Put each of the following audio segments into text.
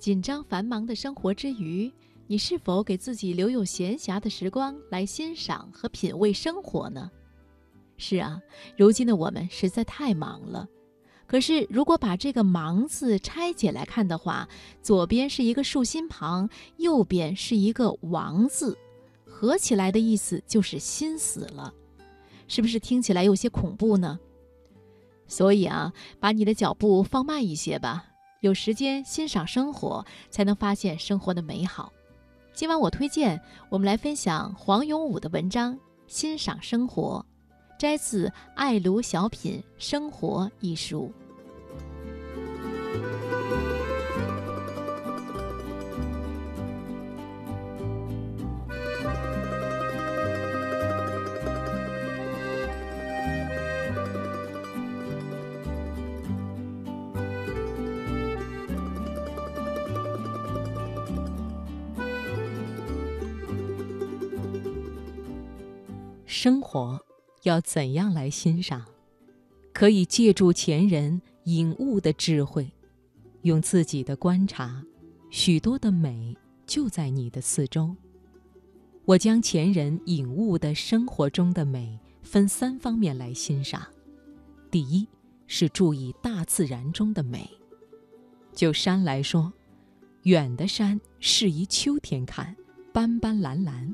紧张繁忙的生活之余，你是否给自己留有闲暇的时光来欣赏和品味生活呢？是啊，如今的我们实在太忙了。可是，如果把这个“忙”字拆解来看的话，左边是一个竖心旁，右边是一个“亡”字，合起来的意思就是心死了，是不是听起来有些恐怖呢？所以啊，把你的脚步放慢一些吧。有时间欣赏生活，才能发现生活的美好。今晚我推荐我们来分享黄永武的文章《欣赏生活》，摘自《爱卢小品生活》一书。生活要怎样来欣赏？可以借助前人引悟的智慧，用自己的观察，许多的美就在你的四周。我将前人引悟的生活中的美分三方面来欣赏。第一是注意大自然中的美。就山来说，远的山适宜秋天看，斑斑斓斓；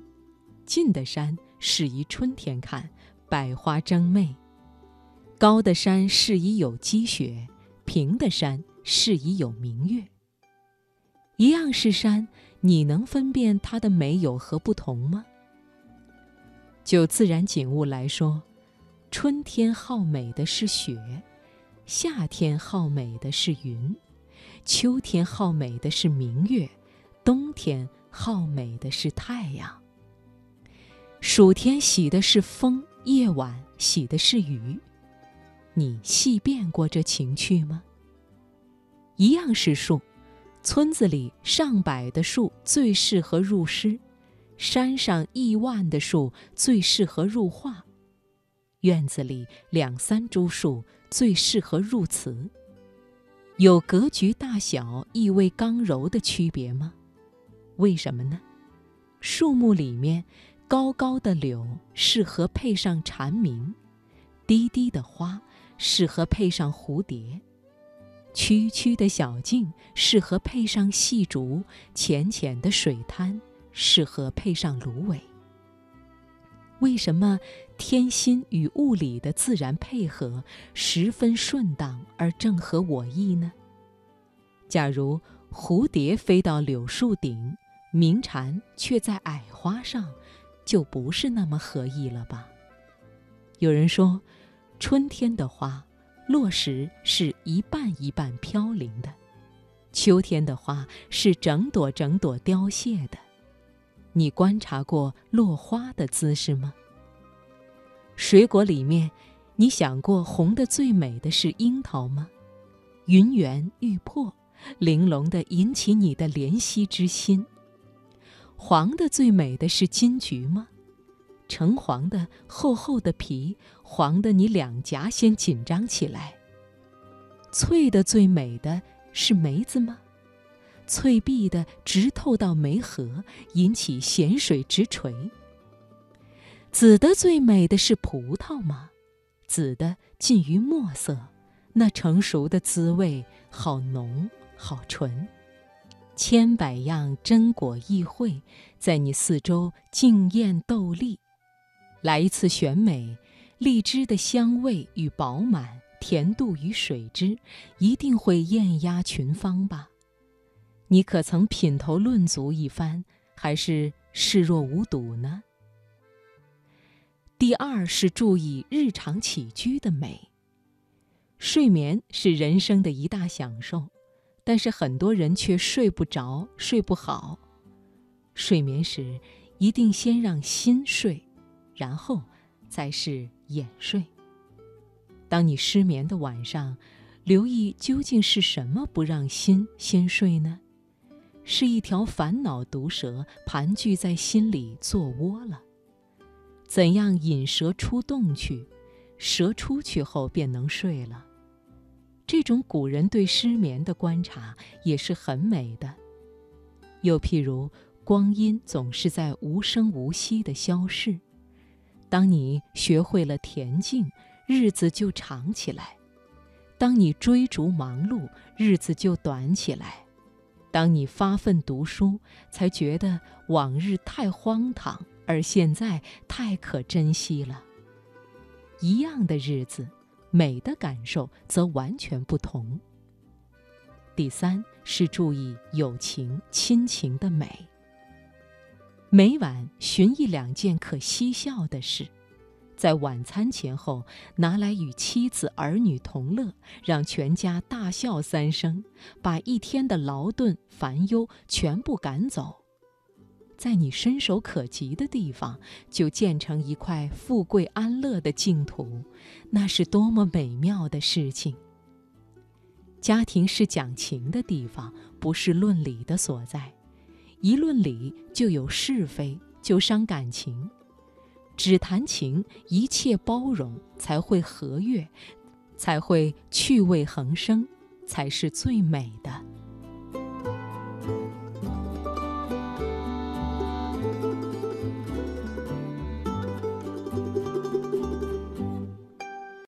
近的山。适宜春天看，百花争媚；高的山适宜有积雪，平的山适宜有明月。一样是山，你能分辨它的美有何不同吗？就自然景物来说，春天好美的是雪，夏天好美的是云，秋天好美的是明月，冬天好美的是太阳。暑天喜的是风，夜晚喜的是雨，你细辨过这情趣吗？一样是树，村子里上百的树最适合入诗，山上亿万的树最适合入画，院子里两三株树最适合入词。有格局大小、意味刚柔的区别吗？为什么呢？树木里面。高高的柳适合配上蝉鸣，低低的花适合配上蝴蝶，曲曲的小径适合配上细竹，浅浅的水滩适合配上芦苇。为什么天心与物理的自然配合十分顺当而正合我意呢？假如蝴蝶飞到柳树顶，鸣蝉却在矮花上。就不是那么合意了吧？有人说，春天的花落时是一瓣一瓣飘零的，秋天的花是整朵整朵凋谢的。你观察过落花的姿势吗？水果里面，你想过红的最美的是樱桃吗？云圆玉珀，玲珑的引起你的怜惜之心。黄的最美的是金桔吗？橙黄的厚厚的皮，黄的你两颊先紧张起来。翠的最美的是梅子吗？翠碧的直透到梅核，引起咸水直垂。紫的最美的是葡萄吗？紫的近于墨色，那成熟的滋味好浓好纯。千百样真果异会，在你四周竞艳斗丽。来一次选美，荔枝的香味与饱满，甜度与水汁，一定会艳压群芳吧？你可曾品头论足一番，还是视若无睹呢？第二是注意日常起居的美。睡眠是人生的一大享受。但是很多人却睡不着，睡不好。睡眠时，一定先让心睡，然后才是眼睡。当你失眠的晚上，留意究竟是什么不让心先睡呢？是一条烦恼毒蛇盘踞在心里做窝了。怎样引蛇出洞去？蛇出去后便能睡了。这种古人对失眠的观察也是很美的。又譬如，光阴总是在无声无息地消逝。当你学会了恬静，日子就长起来；当你追逐忙碌，日子就短起来；当你发奋读书，才觉得往日太荒唐，而现在太可珍惜了。一样的日子，美的感受则完全不同。第三是注意友情、亲情的美。每晚寻一两件可嬉笑的事，在晚餐前后拿来与妻子儿女同乐，让全家大笑三声，把一天的劳顿烦忧全部赶走。在你伸手可及的地方，就建成一块富贵安乐的净土，那是多么美妙的事情！家庭是讲情的地方，不是论理的所在。一论理就有是非，就伤感情；只谈情，一切包容，才会和悦，才会趣味横生，才是最美的。